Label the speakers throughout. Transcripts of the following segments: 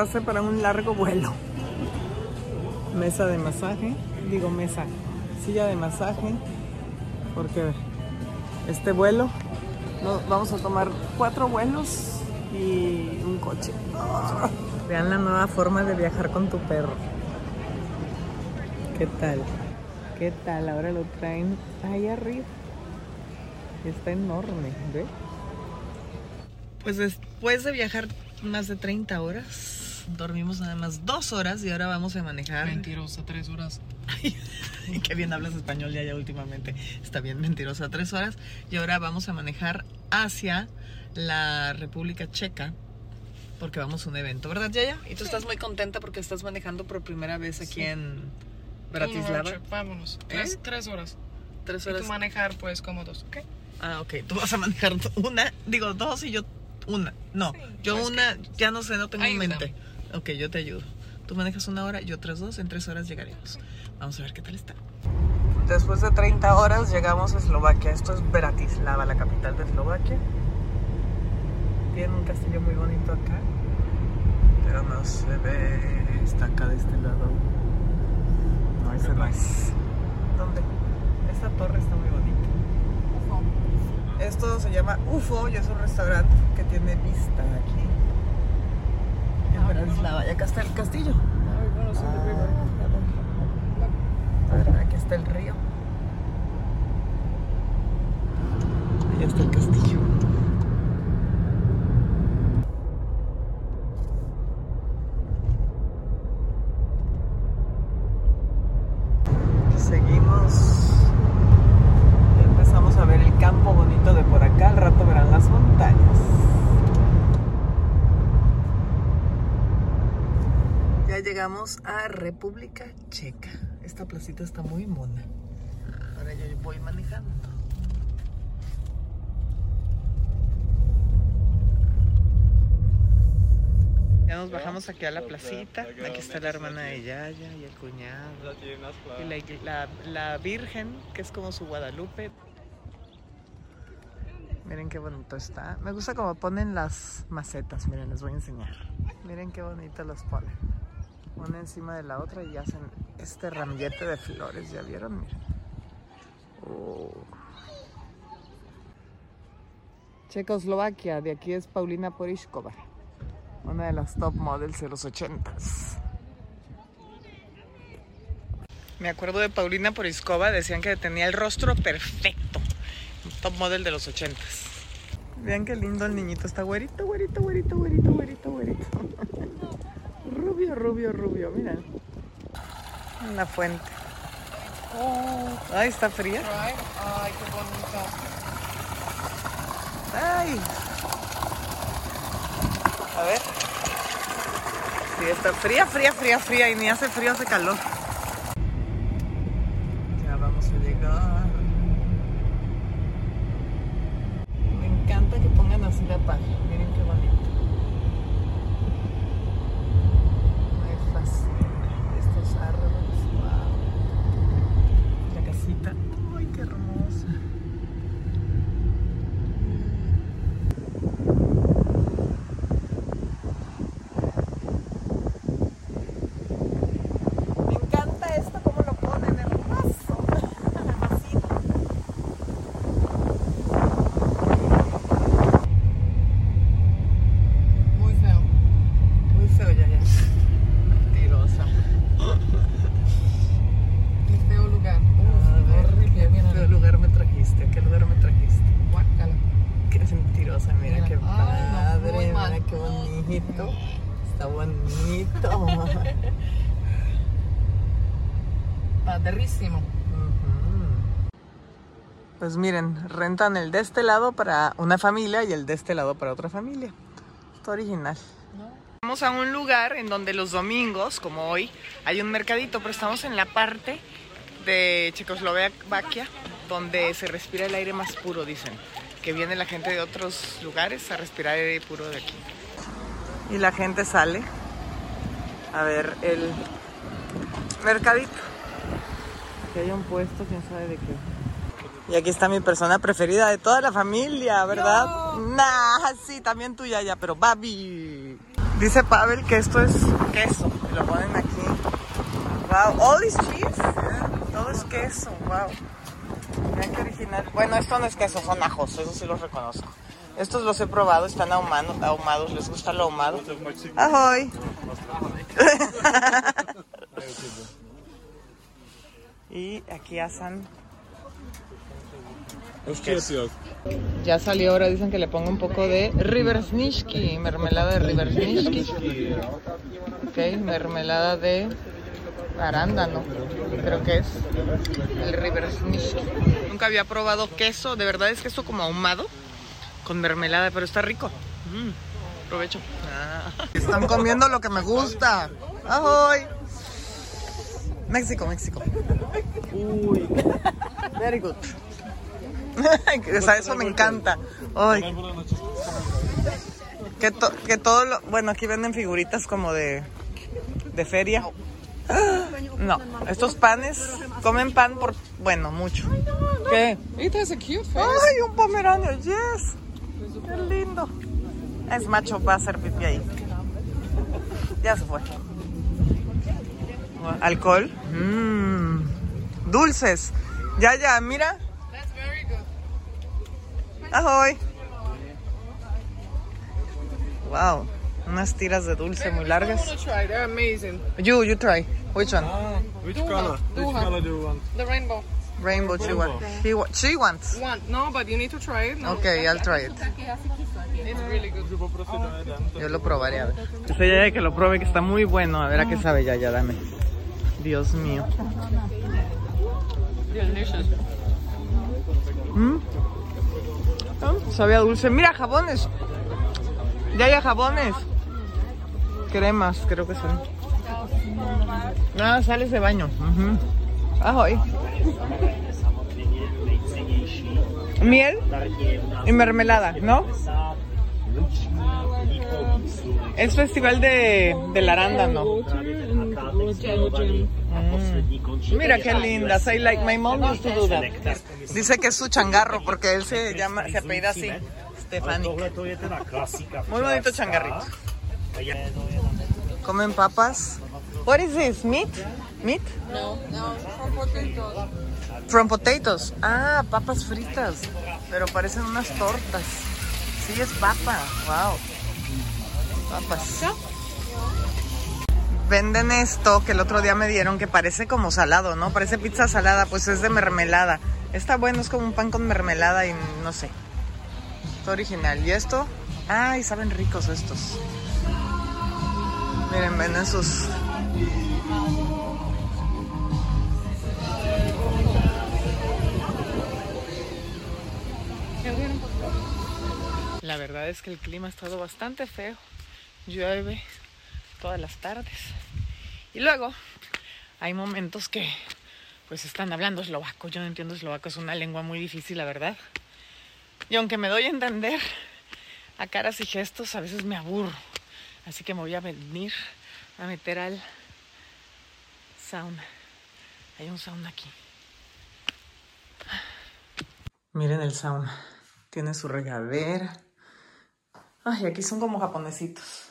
Speaker 1: prepararse para un largo vuelo. Mesa de masaje, digo mesa, silla de masaje, porque este vuelo, no, vamos a tomar cuatro vuelos y un coche. Vean la nueva forma de viajar con tu perro. ¿Qué tal? ¿Qué tal? Ahora lo traen ahí arriba. Está enorme, ¿ve? Pues después de viajar más de 30 horas, dormimos nada más dos horas y ahora vamos a manejar.
Speaker 2: Mentirosa, tres horas.
Speaker 1: Ay, qué bien hablas español ya, ya últimamente. Está bien mentirosa, tres horas. Y ahora vamos a manejar hacia la República Checa porque vamos a un evento, ¿verdad, Yaya? Y tú estás muy contenta porque estás manejando por primera vez aquí
Speaker 2: Sí.
Speaker 1: en Bratislava.
Speaker 2: Vámonos, Vámonos.
Speaker 1: ¿Eh?
Speaker 2: Tres, tres horas.
Speaker 1: Tres
Speaker 2: Y
Speaker 1: horas.
Speaker 2: tú manejar, pues, como dos, ¿ok?
Speaker 1: Ah, ok. Tú vas a manejar una, digo dos y yo una. No,
Speaker 2: Sí,
Speaker 1: yo
Speaker 2: pues
Speaker 1: una, ya no sé, no tengo en mente. Ok, yo te ayudo. Tú manejas una hora, yo otras dos, en tres horas llegaremos. Vamos a ver qué tal está. Después de 30 horas llegamos a Eslovaquia. Esto es Bratislava, la capital de Eslovaquia. Tiene un castillo muy bonito acá. Pero no se ve. Está acá de este lado. No, ese no es. ¿Dónde? Esta torre está muy bonita. Esto se llama UFO y es un restaurante que tiene vista aquí. Bratislava. Y acá está el castillo. A ver, aquí está el río. Ahí está el castillo. Seguimos. Ya empezamos a ver el campo bonito de por acá. Al rato verán las montañas. Ya llegamos a República Checa. Esta placita está muy mona. Ahora yo voy manejando. Ya nos bajamos aquí a la placita. Aquí está la hermana de Yaya y el cuñado. Y la, la- la Virgen, que es como su Guadalupe. Miren qué bonito está. Me gusta como ponen las macetas. Miren, les voy a enseñar. Miren qué bonito los ponen. Una encima de la otra y hacen este ramillete de flores. ¿Ya vieron? Miren. Oh. Checoslovaquia, de aquí es Paulina Poriskova, una de las top models de los 80s. Me acuerdo de Paulina Poriskova, decían que tenía el rostro perfecto. Top model de los 80s. Vean qué lindo el niñito, está güerito, güerito, güerito, güerito, güerito, güerito. rubio, rubio, rubio, miren. En la fuente. Ay, está fría.
Speaker 2: Ay, ay, qué bonito.
Speaker 1: Ay. A ver. Sí, está fría, fría, fría, fría y ni hace frío, hace calor. Ya vamos a llegar. Me encanta que pongan así la página. Miren qué bonito. Me fascina estos árboles. Wow. La casita. Ay, qué hermosa. Me encanta esto, cómo lo ponen, hermoso. Me fascina.
Speaker 2: Muy feo.
Speaker 1: Muy feo ya, ya. Mentirosa.
Speaker 2: Qué feo lugar.
Speaker 1: A ver,
Speaker 2: horrible,
Speaker 1: ¿a
Speaker 2: mira.
Speaker 1: qué lugar me trajiste? ¿A qué lugar me trajiste?
Speaker 2: Guácala.
Speaker 1: Qué mentirosa, mira,
Speaker 2: Mira.
Speaker 1: qué
Speaker 2: Ay, no,
Speaker 1: padre,
Speaker 2: muy mal.
Speaker 1: mira qué bonito. Está bonito. Pues miren, rentan el de este lado para una familia y el de este lado para otra familia. Está original. Vamos a un lugar en donde los domingos, como hoy, hay un mercadito, pero estamos en la parte de Checoslovaquia donde se respira el aire más puro, dicen. Que viene la gente de otros lugares a respirar aire puro de aquí. Y la gente sale a ver el mercadito. Aquí hay un puesto, quién sabe de qué. Y aquí está mi persona preferida de toda la familia, ¿verdad? Nah, sí, también tuya ya, pero Babi. Dice Pavel que esto es queso. Y lo ponen aquí. Wow, all is cheese. Todo es queso, wow. Vean qué original. Bueno, esto no es queso, son ajos, eso sí los reconozco. Estos los he probado, están ahumado- ahumados, les gusta lo ahumado. Ahoy. y aquí asan. Ya salió ahora, dicen que le pongo un poco de Riversnishki, mermelada de Riversnishki. Ok, mermelada de arándano, creo que es el Riversnishki. Nunca había probado queso, de verdad es queso como ahumado con mermelada, pero está rico. Mm, provecho. Están comiendo lo que me gusta. Ahoy. México, México. Uy. Very good. o sea, eso me encanta. Ay. Que, to- que todo lo... Bueno, aquí venden figuritas como de, de feria. No, estos panes comen pan por... Bueno, mucho. ¿Qué?
Speaker 2: It has a cute face.
Speaker 1: ¡Ay, un pomeranio! ¡Yes! ¡Qué lindo! Es macho, va a hacer pipí ahí. Ya se fue. Alcohol. Mmm. Dulces. Ya, ya, mira.
Speaker 2: That's very good.
Speaker 1: Ahoy. Wow. Unas tiras de dulce muy largas.
Speaker 2: want to try. They're amazing.
Speaker 1: You, you try. Which one?
Speaker 3: Which
Speaker 2: Duha,
Speaker 3: color? Which
Speaker 2: Duha.
Speaker 3: color do you want?
Speaker 2: The rainbow.
Speaker 1: Rainbow she wants. He wa- she wants.
Speaker 2: One. No, but you need to try it. No.
Speaker 1: Okay, I'll try it.
Speaker 2: It's really good.
Speaker 1: Yo lo probaré a ver. Dice Yaya que lo pruebe, que está muy bueno. A ver a qué sabe Yaya, dame. Dios mío. ¿Mm? Ah, Sabía dulce. Mira, jabones. Yaya, jabones. Cremas, creo que son. Ah, sales de baño. Ujú. Ahoy. Miel y mermelada, ¿no? Es festival de, del arándano. Mm. Mira qué lindas. I like my mom used to do that. Dice que es su changarro porque él se llama, se apellida así. Stefani. Muy bonito changarrito. Comen papas. What is this? Meat? Meat?
Speaker 2: No, no, from potatoes.
Speaker 1: From potatoes. Ah, papas fritas. Pero parecen unas tortas. Sí, es papa. Wow. Papas. Venden esto que el otro día me dieron que parece como salado, ¿no? Parece pizza salada, pues es de mermelada. Está bueno, es como un pan con mermelada y no sé. Está original. ¿Y esto? Ay, saben ricos estos. Miren, venden sus La verdad es que el clima ha estado bastante feo. Llueve todas las tardes. Y luego hay momentos que pues están hablando eslovaco. Yo no entiendo eslovaco, es una lengua muy difícil, la verdad. Y aunque me doy a entender a caras y gestos, a veces me aburro. Así que me voy a venir a meter al sauna. Hay un sauna aquí. Miren el sauna. Tiene su regadera. Ay, aquí son como japonesitos.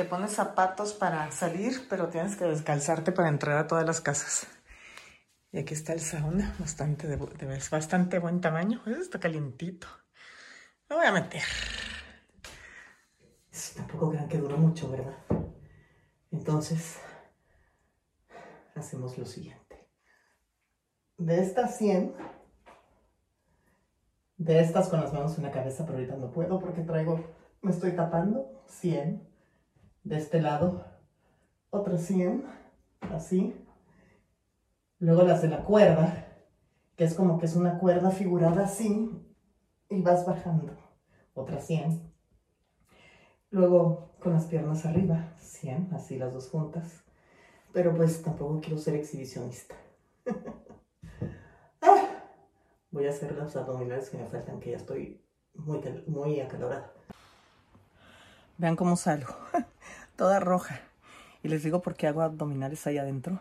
Speaker 1: Te pones zapatos para salir, pero tienes que descalzarte para entrar a todas las casas. Y aquí está el sauna, bastante de, de- bastante buen tamaño. Ese está calientito. Me voy a meter. Eso tampoco crean que dura mucho, ¿verdad? Entonces, hacemos lo siguiente. De estas 100, de estas con las manos en la cabeza, pero ahorita no puedo porque traigo, me estoy tapando, 100. De este lado, otras 100, así. Luego las de la cuerda, que es como que es una cuerda figurada así, y vas bajando, otras 100. Luego con las piernas arriba, 100, así las dos juntas. Pero pues tampoco quiero ser exhibicionista. Ah, Voy a hacer los abdominales que me faltan, que ya estoy muy, muy acalorada. Vean cómo salgo, toda roja. Y les digo por qué hago abdominales ahí adentro.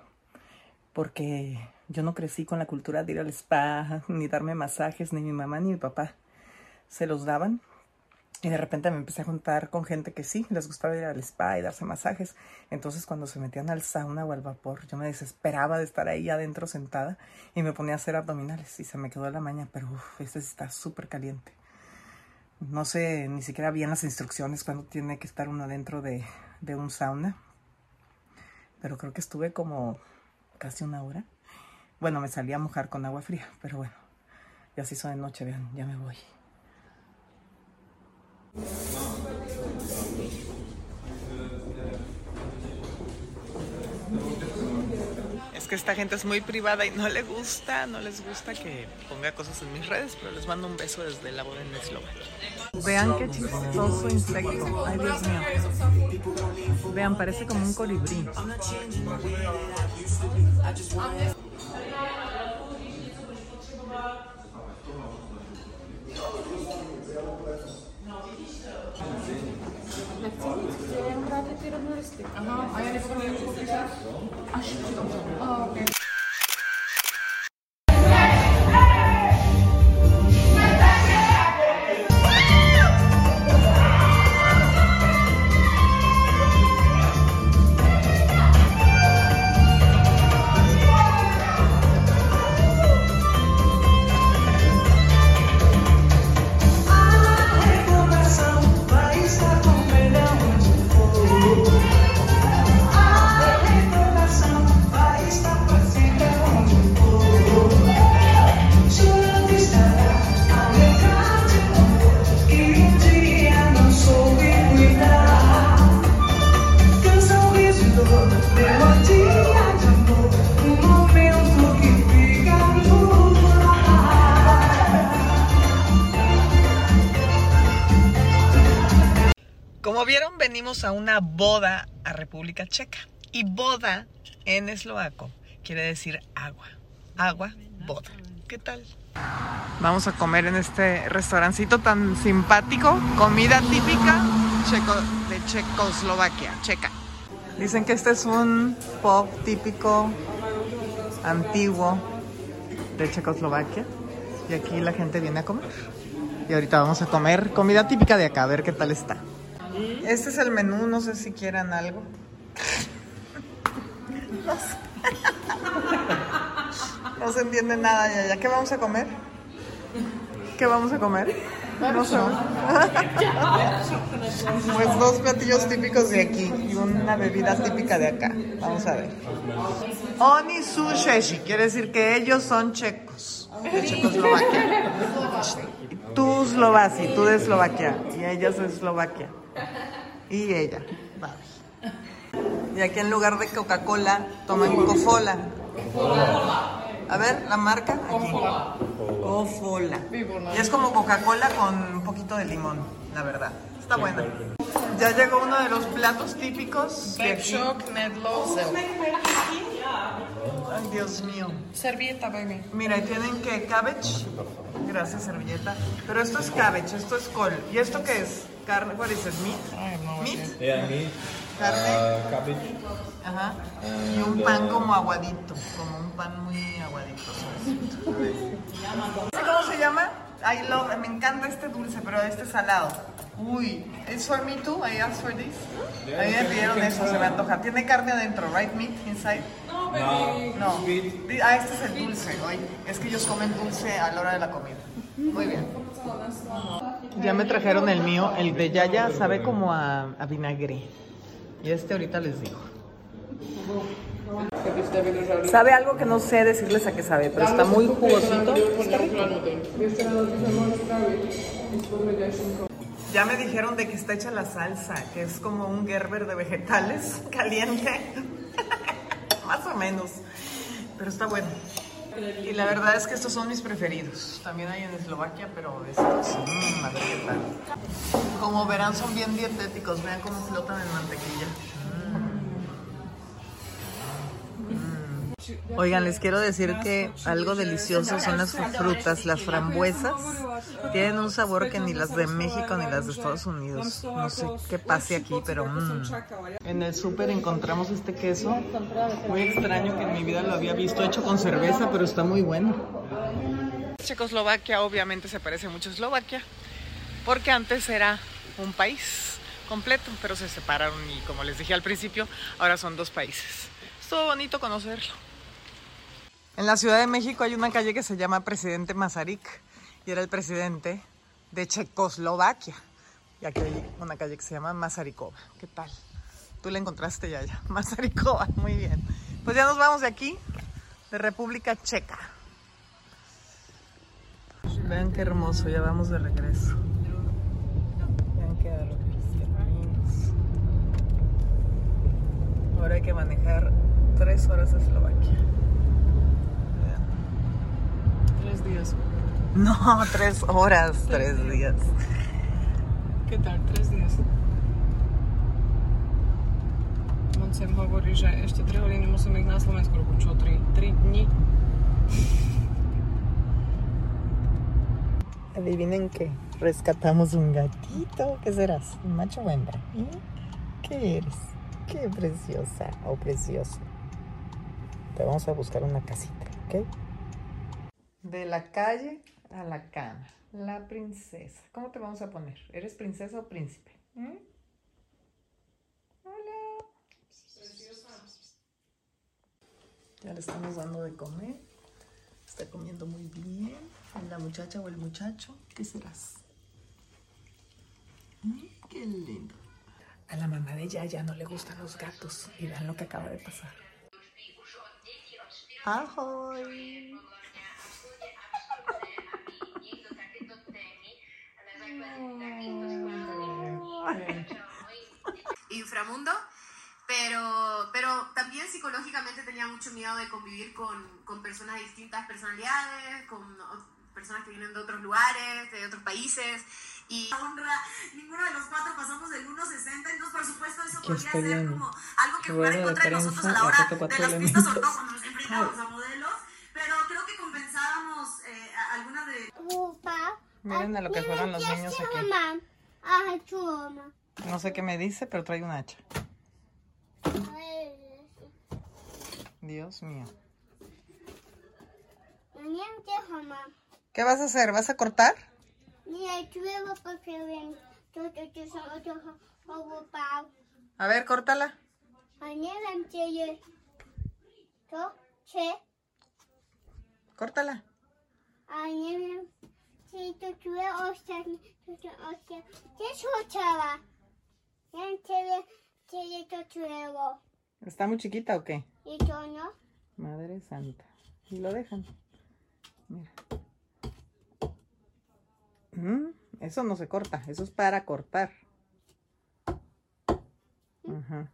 Speaker 1: Porque yo no crecí con la cultura de ir al spa, ni darme masajes, ni mi mamá ni mi papá se los daban. Y de repente me empecé a juntar con gente que sí, les gustaba ir al spa y darse masajes. Entonces cuando se metían al sauna o al vapor, yo me desesperaba de estar ahí adentro sentada y me ponía a hacer abdominales y se me quedó la maña, pero uff, este está súper caliente. No sé ni siquiera bien las instrucciones cuando tiene que estar uno dentro de, de un sauna. Pero creo que estuve como casi una hora. Bueno, me salí a mojar con agua fría, pero bueno, ya se hizo de noche, vean, ya me voy. Que esta gente es muy privada y no le gusta, no les gusta que ponga cosas en mis redes, pero les mando un beso desde la boda en Eslovaquia. Vean qué chistoso insecto. Ay, Dios mío. Vean, parece como un colibrí.
Speaker 2: Aha, a ja nepotřebuji popisat? Až to. Oh, okay.
Speaker 3: Coração a
Speaker 1: una boda a República Checa. Y boda en eslovaco quiere decir agua. Agua, boda. ¿Qué tal? Vamos a comer en este restaurancito tan simpático. Comida típica checo- de Checoslovaquia, checa. Dicen que este es un pub típico antiguo de Checoslovaquia. Y aquí la gente viene a comer. Y ahorita vamos a comer comida típica de acá, a ver qué tal está. Este es el menú, no sé si quieran algo. No se entiende nada ya, ya. ¿Qué vamos a comer? ¿Qué vamos a comer? No sé. Pues dos platillos típicos de aquí y una bebida típica de acá. Vamos a ver. Oni su sheshi, quiere decir que ellos son checos, de Checoslovaquia. Tú tú de Eslovaquia y ella es de Eslovaquia. Y ella. Vale. Y aquí en lugar de Coca-Cola toman Cofola. A ver, la marca aquí. Cofola. Y es como Coca-Cola con un poquito de limón, la verdad. Está buena. Ya llegó uno de los platos típicos de aquí.
Speaker 2: Shock, Nedlo,
Speaker 1: Ay, Dios mío.
Speaker 2: Servieta, baby.
Speaker 1: Mira, tienen que cabbage. Gracias, servilleta. Pero esto es cabbage, esto es col. ¿Y esto qué es? Carne, is it? Meat? Meat?
Speaker 4: Yeah, meat,
Speaker 1: Carne.
Speaker 4: uh, cabbage.
Speaker 1: Ajá. Y un pan como aguadito, como un pan muy aguadito. suavecito. ¿Sí ¿Cómo se llama? I love, me encanta este dulce, pero este salado. Uy, ¿es for me too? I asked for this. A mí me pidieron eso, se me antoja. Tiene carne adentro, right? Meat inside.
Speaker 4: No,
Speaker 1: No.
Speaker 4: sweet.
Speaker 1: Di- Ah, este es el dulce. Hoy es que ellos comen dulce a la hora de la comida. Muy bien. Ya me trajeron el mío. El de Yaya sabe como a, a vinagre. Y este ahorita les digo. Sabe algo que no sé decirles a qué sabe, pero está muy jugosito. Ya me dijeron de que está hecha la salsa, que es como un Gerber de vegetales caliente. Más o menos. Pero está bueno. Y la verdad es que estos son mis preferidos. También hay en Eslovaquia, pero estos, mmm, ver qué tal. Como verán, son bien dietéticos. Vean cómo flotan en mantequilla. Oigan, les quiero decir que algo delicioso son las frutas, las frambuesas. Tienen un sabor que ni las de México ni las de Estados Unidos. No sé qué pase aquí, pero mm. En el súper encontramos este queso. Muy extraño que en mi vida lo había visto hecho con cerveza, pero está muy bueno. Checoslovaquia obviamente se parece mucho a Eslovaquia, porque antes era un país completo, pero se separaron y como les dije al principio, ahora son dos países. Estuvo bonito conocerlo. En la Ciudad de México hay una calle que se llama Presidente Masaryk y era el presidente de Checoslovaquia. Y aquí hay una calle que se llama Mazarikova. ¿Qué tal? Tú la encontraste ya, ya. Mazarikova, muy bien. Pues ya nos vamos de aquí, de República Checa. Vean qué hermoso, ya vamos de regreso. Vean qué caminos. Ahora hay que manejar tres horas a Eslovaquia.
Speaker 2: Tres días.
Speaker 1: No, tres horas, tres días.
Speaker 2: ¿Qué tal? Tres días. Moncem hovorí, že ešte 3 hodiny musíme ísť na Slovensku, roku čo, 3, 3 dní?
Speaker 1: Adivinen qué, rescatamos un gatito. ¿Qué serás? ¿Un macho o hembra? ¿Qué eres? Qué preciosa o precioso. Te vamos a buscar una casita, ¿ok? De la calle a la cama. La princesa. ¿Cómo te vamos a poner? ¿Eres princesa o príncipe? ¿Eh? Hola. Ya le estamos dando de comer. Está comiendo muy bien. La muchacha o el muchacho, ¿qué serás? Mm, Qué lindo. A la mamá de Yaya no le gustan los gatos. Y vean lo que acaba de pasar. ¡Ahoy!
Speaker 4: inframundo, pero, pero también psicológicamente tenía mucho miedo de convivir con, con personas de distintas personalidades, con o- personas que vienen de otros lugares, de otros países. Y honra, ninguno de los cuatro pasamos del 1.60, entonces por supuesto eso podría ser como algo que jugara en
Speaker 1: de
Speaker 4: contra de nosotros a la hora de las pistas,
Speaker 1: elementos.
Speaker 4: todo cuando nos enfrentábamos a modelos, pero creo que compensábamos eh, a- algunas de
Speaker 1: Miren a lo que juegan los niños aquí. No sé qué me dice, pero trae un hacha. Dios mío. ¿Qué vas a hacer? ¿Vas a cortar? A ver, córtala. Córtala.
Speaker 5: A nie wiem, czy to czuję ostatnio, to to ostatnio. Gdzie słyszała? Ja ciebie, ciebie czuło.
Speaker 1: ¿Está muy chiquita o qué?
Speaker 5: I to no?
Speaker 1: Madre santa. Y lo dejan. Mira. Mm, eso no se corta, eso es para cortar. Ajá.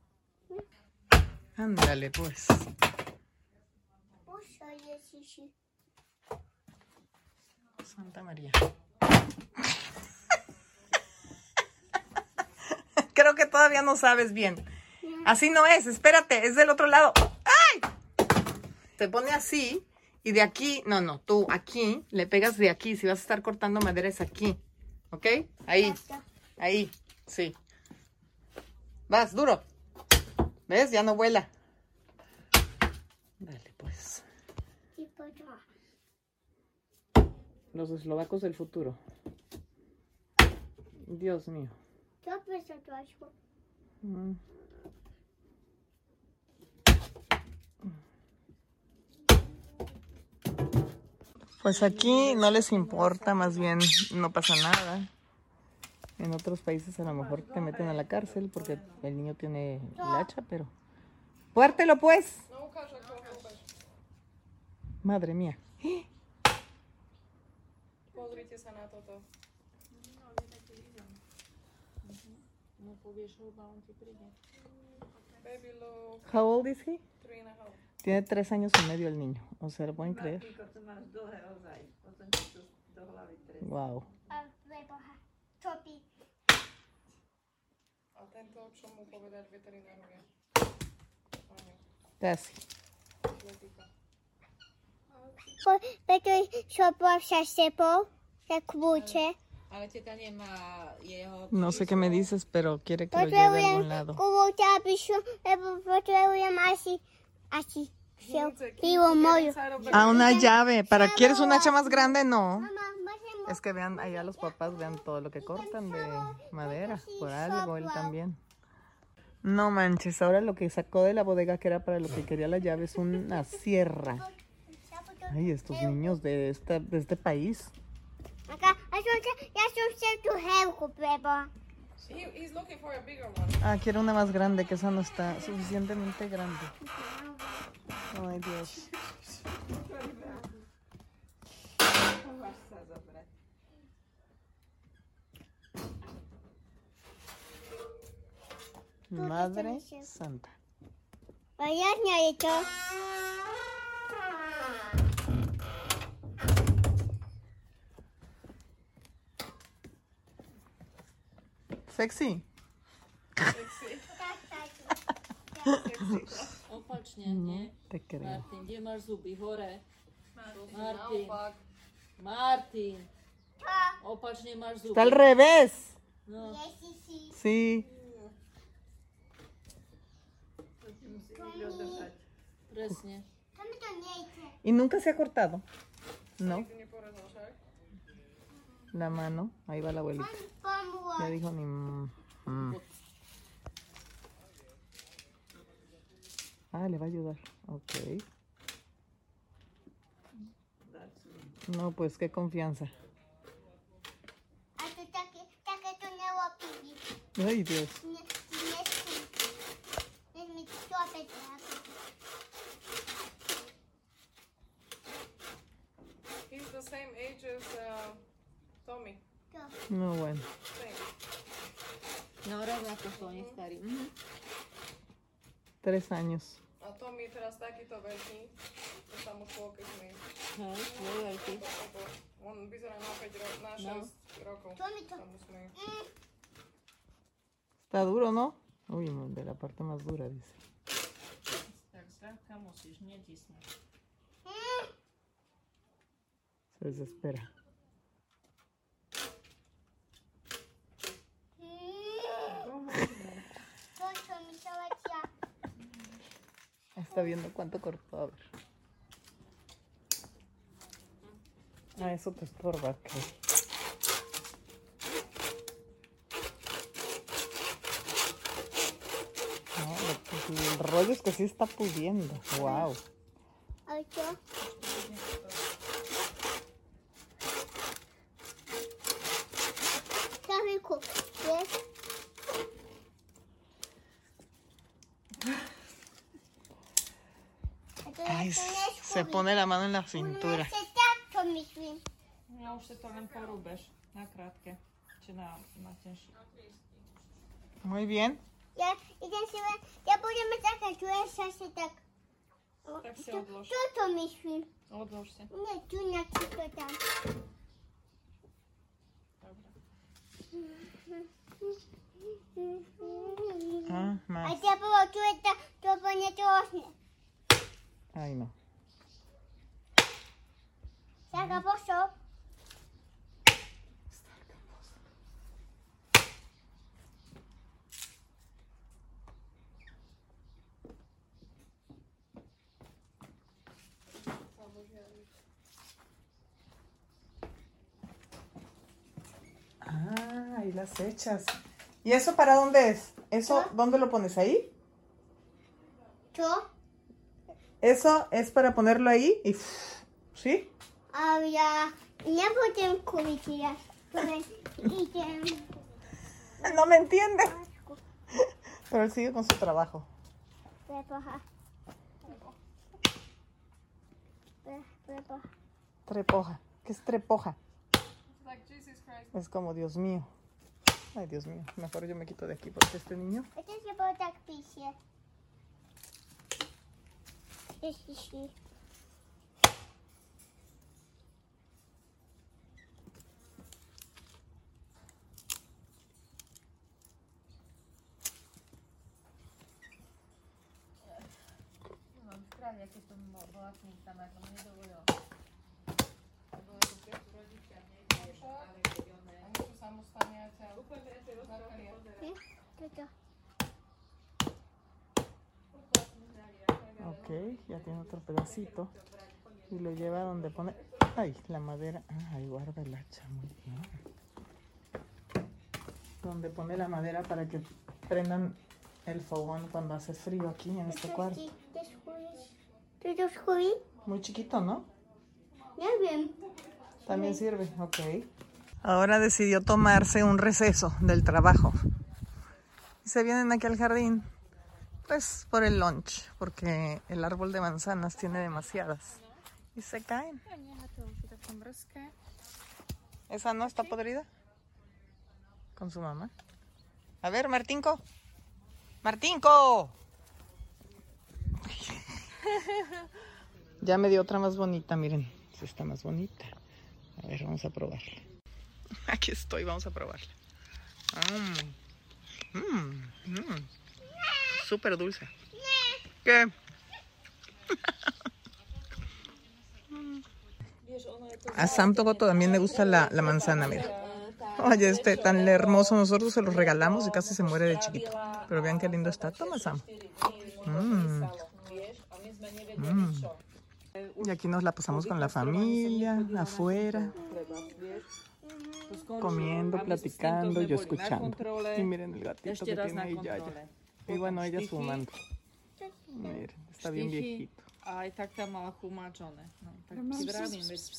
Speaker 1: Ándale, pues.
Speaker 5: Puszcza jest się.
Speaker 1: Santa María. Creo que todavía no sabes bien. Así no es, espérate, es del otro lado. ¡Ay! Se pone así y de aquí, no, no, tú aquí, le pegas de aquí. Si vas a estar cortando madera es aquí. ¿Ok? Ahí, ahí, sí. Vas, duro. ¿Ves? Ya no vuela. Dale, pues.
Speaker 5: I podła.
Speaker 1: Los eslovacos del futuro. Dios mío. Mm. Pues aquí no les importa, más bien no pasa nada. En otros países a lo mejor te meten a la cárcel porque el niño tiene el hacha, pero... ¡Puértelo pues! Madre mía.
Speaker 2: Pozrite sa na toto. Baby look,
Speaker 1: How old is he?
Speaker 2: three and a half.
Speaker 1: Tiene tres años y medio el niño. O sea, ¿lo pueden creer? Wow.
Speaker 5: A wybocha. Topi.
Speaker 2: A tento, čo mu povedať veterinárovi?
Speaker 1: Casi.
Speaker 6: Ale teta nemá jeho...
Speaker 1: No sé qué me dices, pero quiere que lo lleve a algún lado.
Speaker 5: aby. Potrebujem asi... Asi.
Speaker 1: Ah, una llave. ¿Para quieres un hacha más grande? No.
Speaker 5: A
Speaker 1: Es que vean, allá los papás vean todo lo que cortan de madera. Por algo, él también. No manches, ahora lo que sacó de la bodega que era para lo que quería la llave es una sierra. Ay, estos niños de, esta, de este país.
Speaker 5: Acá, eso es ya es tu jefe, beba.
Speaker 2: He, he's looking for a bigger one.
Speaker 1: Ah, quiero una más grande, que esa no está suficientemente grande. Ay, Dios. Madre Santa.
Speaker 5: Vayas, ñorito.
Speaker 1: Sexy.
Speaker 6: Opacznie, nie?
Speaker 1: Te creo.
Speaker 6: Martin, gdzie masz zuby? Hore. Martin. Martin. Opacznie masz zuby.
Speaker 1: Está al revés.
Speaker 6: No.
Speaker 5: Sí.
Speaker 6: Presnie.
Speaker 1: ¿Y nunca se ha cortado? No. La mano. Ahí va la abuelita. Ya dijo ni... mm. Ah, le va a ayudar. Ok. No, pues qué confianza. Ay, Dios.
Speaker 2: He's the same age as uh, Tommy.
Speaker 1: No, bueno.
Speaker 2: Same.
Speaker 6: No, rovnako sú oni starí. Mhm.
Speaker 1: Tres años.
Speaker 2: A Tommy teraz takýto veľký. To sa mu šlo, keď mi...
Speaker 6: Hej, je veľký.
Speaker 2: Lebo on vyzerá na 5 rokov, na 6
Speaker 6: No.
Speaker 2: rokov.
Speaker 5: To mi to.
Speaker 2: Sa mu smeje.
Speaker 1: Está duro, ¿no? Uy, no, de la parte más dura, dice.
Speaker 6: Netisnúť.
Speaker 1: Se desespera.
Speaker 5: To, co mi załatwia.
Speaker 1: Está viendo cuánto cortó. A ver. Ah, eso te estorba. ok. No, el rollo es que sí está pudiendo. Wow. Se pone la mano en la cintura.
Speaker 5: się to.
Speaker 6: Na na, na.
Speaker 1: Muy bien.
Speaker 5: Ja idę sobie, ja będziemy takie, czujesz się tak. O,
Speaker 6: Tak się
Speaker 5: to-
Speaker 6: odłoż.
Speaker 5: To to myśli.
Speaker 6: Odlož si.
Speaker 5: Nie, tu na tam.
Speaker 1: Ah,
Speaker 5: A było to, to nie
Speaker 1: Ay, no. Ah, ahí las echas. ¿Y eso para dónde es? ¿Eso dónde lo pones ahí?
Speaker 5: To?
Speaker 1: Eso es para ponerlo ahí y... ¿Sí?
Speaker 5: A ja nie będę kupić ja. Powiem, Idę.
Speaker 1: No me entiende. Pero él sigue con su trabajo.
Speaker 5: Prepocha. Pre- Prepocha.
Speaker 1: Trepoja. ¿Qué es trepoja? Es como, Dios mío. Ay, Dios mío. Mejor yo me quito de aquí porque este niño...
Speaker 5: Hihihi. správne, aké to vlastne tam aj tomu
Speaker 6: nedovolilo. Lebo je to keď rodičia nejde, ale
Speaker 2: keď on ne. A niečo samostatne
Speaker 5: aj celé.
Speaker 1: Úplne preto je rozprávne pozerať. Hm? Toto. Ok, ya tiene otro pedacito. Y lo lleva donde pone. Ay, la madera. Ah, ahí guarda el hacha. Muy bien. Donde pone la madera para que prendan el fogón cuando hace frío aquí en este cuarto. Muy chiquito, ¿no?
Speaker 5: Wiem.
Speaker 1: También sirve, ok. Ahora decidió tomarse un receso del trabajo. Y se vienen aquí al jardín, pues por el lunch, porque el árbol de manzanas tiene demasiadas. Y se caen. ¿Esa no está podrida? Con su mamá. A ver, Martinco. Martinco. Ya me dio otra más bonita, miren. Esta está más bonita. A ver, vamos a probarla. Aquí estoy, vamos a probarla. Mm. Mm, mm. Súper dulce. ¿Qué? A Sam Togoto también le gusta la, la manzana, mira. Oye, este tan hermoso, nosotros se lo regalamos y casi se muere de chiquito. Pero vean qué lindo está. Toma, Sam. Mm. Mm. Y aquí nos la pasamos con la familia, afuera, comiendo, platicando, yo escuchando. Y miren el gatito que tiene ahí Yaya. Y bueno, ella fumando. Miren, está bien viejito.
Speaker 2: Aj tak tam. No, tak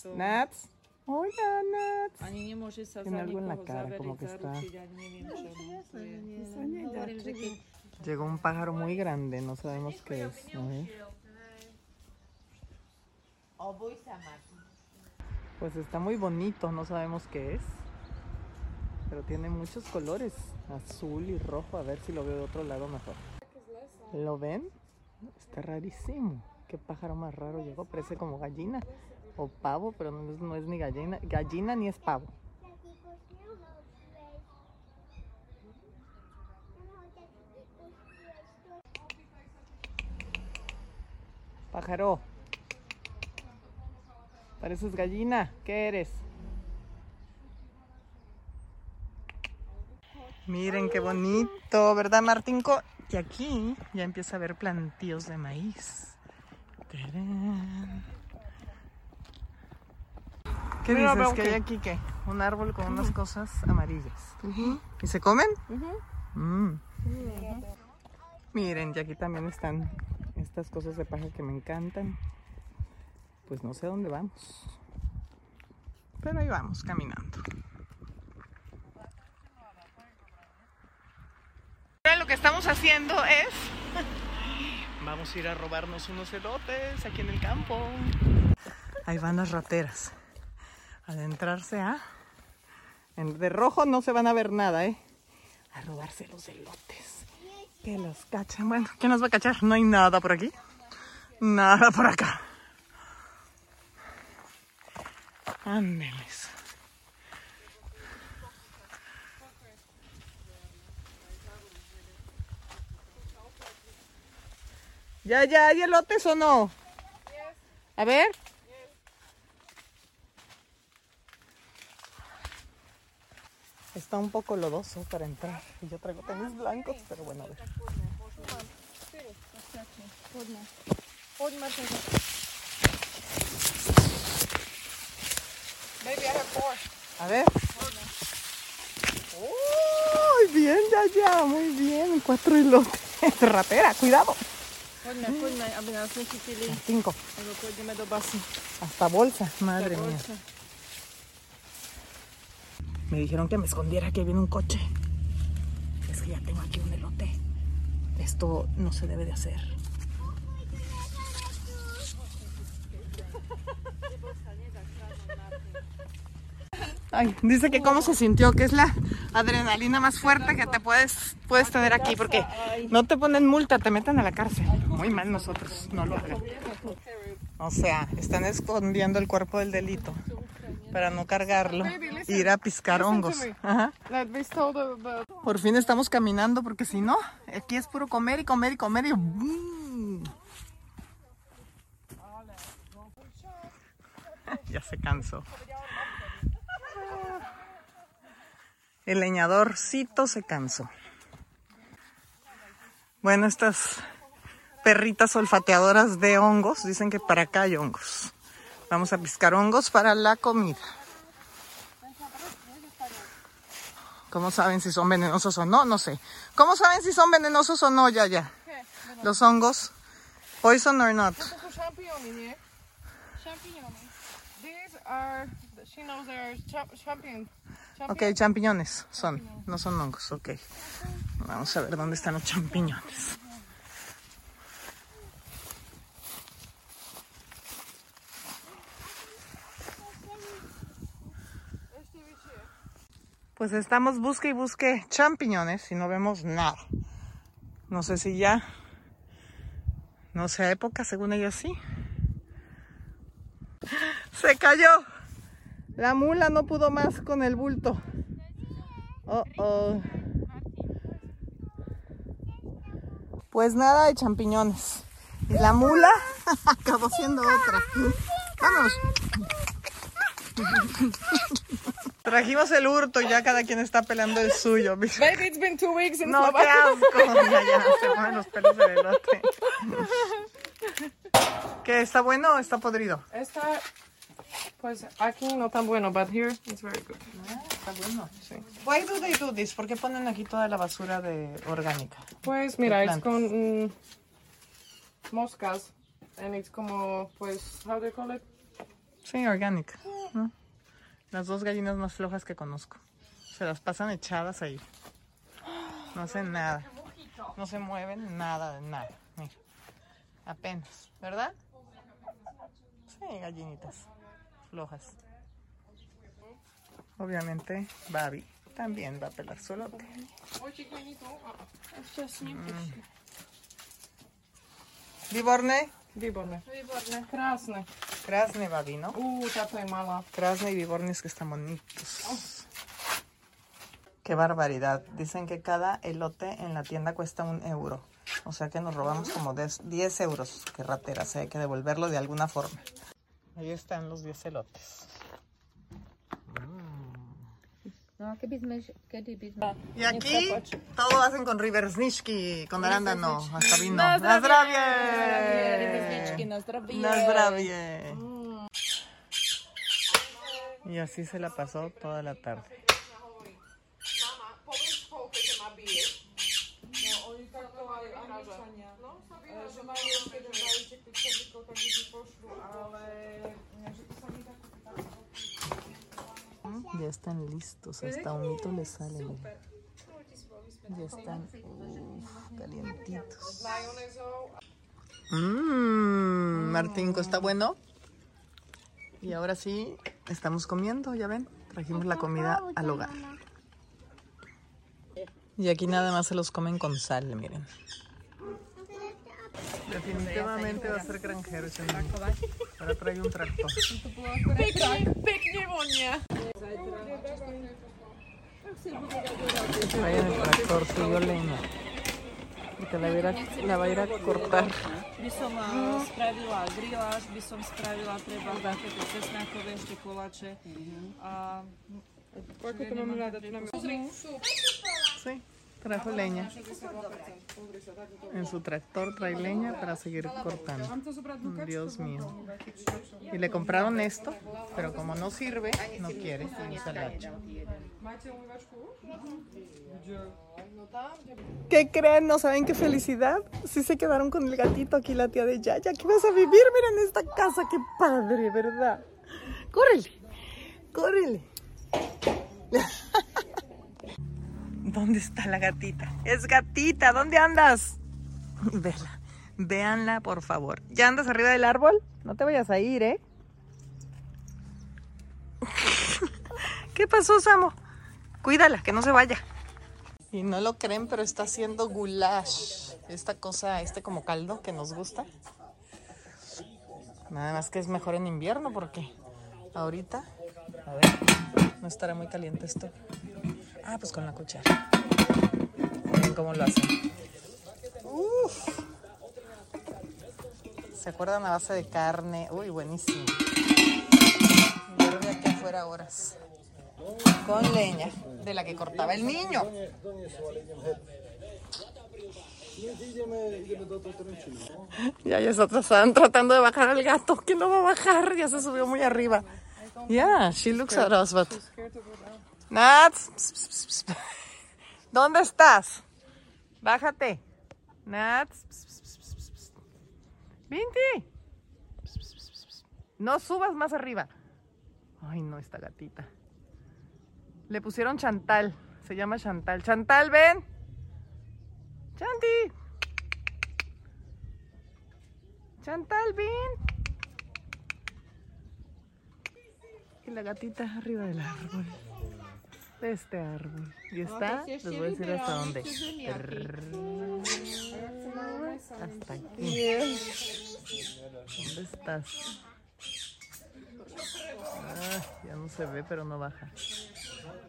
Speaker 2: to...
Speaker 1: Nats. Hola, Nats.
Speaker 2: Ani nemôže sa
Speaker 1: Tiene
Speaker 2: za
Speaker 1: algo en la
Speaker 2: nikoho
Speaker 1: cara,
Speaker 2: zaveriť,
Speaker 1: como que está-
Speaker 2: zaručiť, ani neviem čo. No, to je... Hovorím, že keď
Speaker 1: Llegó un pájaro muy grande, no sabemos qué es. Pues está muy bonito, no sabemos qué es. Pero tiene muchos colores, azul y rojo. A ver si lo veo de otro lado mejor. ¿Lo ven? Está rarísimo. Qué pájaro más raro llegó. Parece como gallina o pavo, pero no es, ni gallina, gallina ni es pavo. Pájaro. Pareces gallina. ¿Qué eres? Miren qué bonito, ¿verdad, Martinco? Y aquí ya empieza a haber plantíos de maíz. Tarán. ¿Qué
Speaker 2: Mira,
Speaker 1: dices?
Speaker 2: veo
Speaker 1: ¿Que
Speaker 2: que-
Speaker 1: hay aquí qué? Un árbol con unas cosas amarillas. ¿Y se comen? Mm. Miren, y aquí también están estas cosas de paja que me encantan. Pues no sé dónde vamos. Pero ahí vamos, caminando. Ahora lo que estamos haciendo es... Vamos a ir a robarnos unos elotes aquí en el campo. Ahí van las rateras. Adentrarse a... en- De rojo no se van a ver nada, ¿eh? A robarse los elotes. Que los cachan. Bueno, ¿quién nos va a cachar? No hay nada por aquí. Nada por acá. Ándeles. ¿Ya, ya hay elotes o no? A ver. Está un poco lodoso para entrar. Y yo traigo tenis blancos, pero bueno, a ver. A ver. ¡Uy! Bien, ya, ya, muy bien. Cuatro elotes. Ratera, cuidado.
Speaker 2: Aby
Speaker 1: Cinco.
Speaker 2: do basy.
Speaker 1: Hasta bolsa, madre mía. Me dijeron que me escondiera que viene un coche. Es que ya tengo aquí un elote. Esto no se debe de hacer. Ay, dice que cómo se sintió, que es la adrenalina más fuerte que te puedes, puedes tener aquí, porque no te ponen multa, te meten a la cárcel. Muy mal nosotros, no lo hagan. O sea, están escondiendo el cuerpo del delito para no cargarlo e ir a piscar hongos. Ajá. Por fin estamos caminando porque si no, aquí es puro comer y comer y comer y. Ya se cansó. El leñadorcito se cansó. Bueno, estas perritas olfateadoras de hongos. Dicen que para acá hay hongos. Vamos a piscar hongos para la comida. ¿Cómo saben si son venenosos o no? No sé. ¿Cómo saben si son venenosos o no, ya, ya? Los hongos. Poison or not?
Speaker 2: These are, she knows they are cha- champion.
Speaker 1: Ok, champiñones son. No son hongos, ok. Vamos a ver dónde están los champiñones. Pues estamos busque y busque champiñones y no vemos nada. No sé si ya, no sé, época, según ellos sí. Se cayó. La mula no pudo más con el bulto. Oh, oh. Pues nada de champiñones. Y la mula acabó siendo otra. Vamos. Trajimos el hurto y ya cada quien está pelando el suyo.
Speaker 2: Baby, it's been two weeks in
Speaker 1: No, qué asco. Ya, ya, se mueven los pelos del elote. ¿Qué? ¿Está bueno o está podrido?
Speaker 2: Está, pues aquí no tan bueno, but here it's very good.
Speaker 1: Está bueno. Sí. Why do they do this? ¿Por qué ponen aquí toda la basura de orgánica?
Speaker 2: Pues mira, es con mm, moscas. And it's como, pues, how do you call it?
Speaker 1: Sí, orgánica. ¿no? Las dos gallinas más flojas que conozco. Se las pasan echadas ahí. No hacen nada. No se mueven nada de nada. Mira. Apenas, ¿verdad? Sí, gallinitas flojas. Obviamente, Babi también va a pelar su elote. Viborne,
Speaker 2: Výborné. Výborné. Krásne.
Speaker 1: krasne Babi, ¿no?
Speaker 2: Uú, táto je malá.
Speaker 1: Krasne y vibornis que están bonitos. Qué barbaridad. Dicen que cada elote en la tienda cuesta un euro. O sea que nos robamos como 10 10 euros. Qué rateras, ¿eh? hay que devolverlo de alguna forma. Ahí están los 10 elotes.
Speaker 6: No a keby sme, kedy by sme...
Speaker 1: Y aquí todo hacen con riversnishki, con arándano, hasta vino. ¡Na zdravie!
Speaker 6: na zdravie.
Speaker 1: ¡Na zdravie! Y así se la pasó toda la tarde. Ya están listos, hasta humito les sale. mira. Ya están uf, calientitos. Mmm, Martinco, ¿está bueno? Y ahora sí, estamos comiendo, ya ven, trajimos la comida al hogar. Y aquí nada más se los comen con sal, miren. Definitivamente va a ser granjero ese niño. Ahora trae un tractor.
Speaker 2: Pekne vonia.
Speaker 1: Trae en el tractor, subió leña. Porque la, va a ir a- la va a ir a cortar.
Speaker 7: by som uh, spravila griláš, by som spravila treba takéto cesnákové ešte koláče. A
Speaker 2: Koľko to máme hľadať?
Speaker 1: Sí, trajo leña. En su tractor trae leña para seguir cortando. Dios mío. Y le compraron esto, pero como no sirve, no quiere. ¿Qué creen? ¿No saben qué felicidad? Sí se quedaron con el gatito aquí, la tía de Yaya. Aquí vas a vivir, miren esta casa, qué padre, ¿verdad? ¡Córrele! ¡Córrele! ¿Dónde está la gatita? Es gatita, ¿dónde andas? Vela, véanla por favor. ¿Ya andas arriba del árbol? No te vayas a ir, ¿eh? ¿Qué pasó, Samo? Cuídala, que no se vaya. Y no lo creen, pero está haciendo goulash. Esta cosa, este como caldo que nos gusta. Nada más que es mejor en invierno porque ahorita, a ver, no estará muy caliente esto. Ah, pues con la cuchara. Miren cómo lo hacen. Uf. ¿Se acuerdan a base de carne? Uy, buenísimo. Verde aquí afuera horas. Con leña de la que cortaba el niño. Ya, ya está- están tratando de bajar al gato, que no va a bajar, ya se subió muy arriba. Yeah, she looks at us, but... Nats. ¿dónde estás? Bájate. Nats. Vinti. No subas más arriba. Ay, no, esta gatita. Le pusieron Chantal. Se llama Chantal. Chantal, ven. Chanti. Chantal, ven. Y la gatita arriba del árbol. De este árbol. Y está, les voy a decir hasta dónde. Hasta aquí. ¿Dónde estás? Ah, ya no se ve, pero no baja.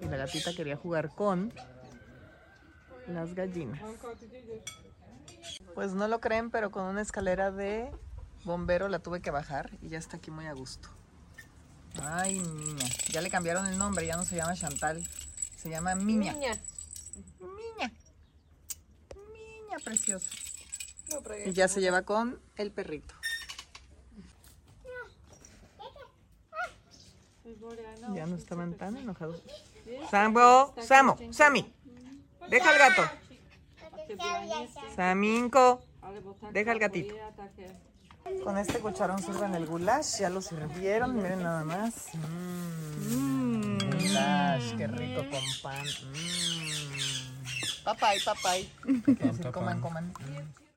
Speaker 1: Y la gatita quería jugar con las gallinas. Pues no lo creen, pero con una escalera de bombero la tuve que bajar y ya está aquí muy a gusto. Ay, niña. Ya le cambiaron el nombre, ya no se llama Chantal. Se llama Miña. Miña. Miña preciosa. Y ya se lleva con el perrito. Ya no estaban tan enojados. Sambo, Samo, Sami. Deja el gato. Saminko. Deja el gatito. Con este cucharón sirven el goulash. Ya lo sirvieron. Miren nada más. Mmm. Goulash. Qué rico con pan. Mmm. Papay, papay. Coman, coman.